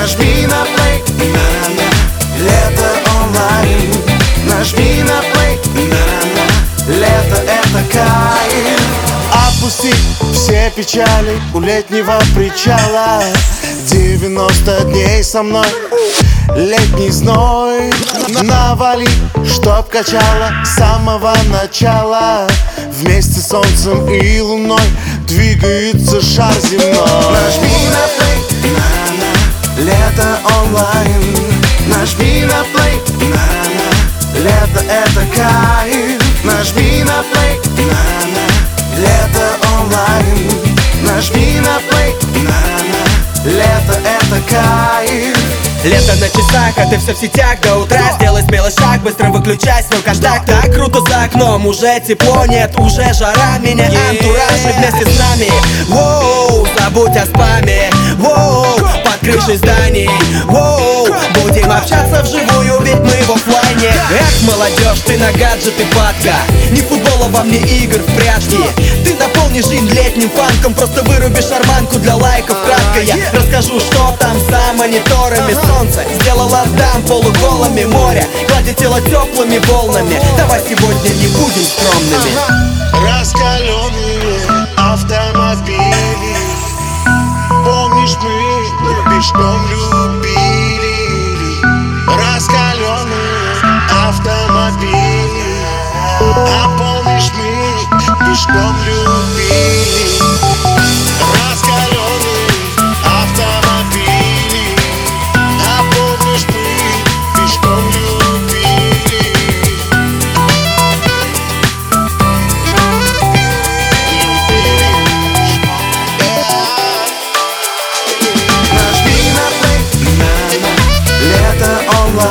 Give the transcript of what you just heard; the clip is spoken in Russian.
Нажми на плей, на-на Лето онлайн. Нажми на плей, на-на Лето это кайф. Опусти все печали у летнего причала. 90 дней со мной. Летний зной. Навали, чтоб качало с самого начала. Вместе с солнцем и луной Двигается шар земной кайф Лето на часах, а ты все в сетях до утра. Сделай смелый шаг, быстро выключай свой каштак. Так круто за окном, уже тепло, нет, уже жара. Меня антураж и вместе с нами. Воу, забудь о спаме. Воу, под крышей зданий Воу, будем общаться вживую, ведь мы в оффлайне Эх, молодежь, ты на гаджеты падка. Не футбола вам, не игр в прятки наполнишь жизнь летним фанком Просто выруби шарманку для лайков. Кратко я расскажу, что там за мониторами Солнце. Сделало дам полуголыми Море гладит тело теплыми волнами. Давай сегодня не будем скромными. Раскаленные автомобили. Помнишь, мы пешком любили. Раскаленные автомобили. А помнишь, мы пешком любили Allah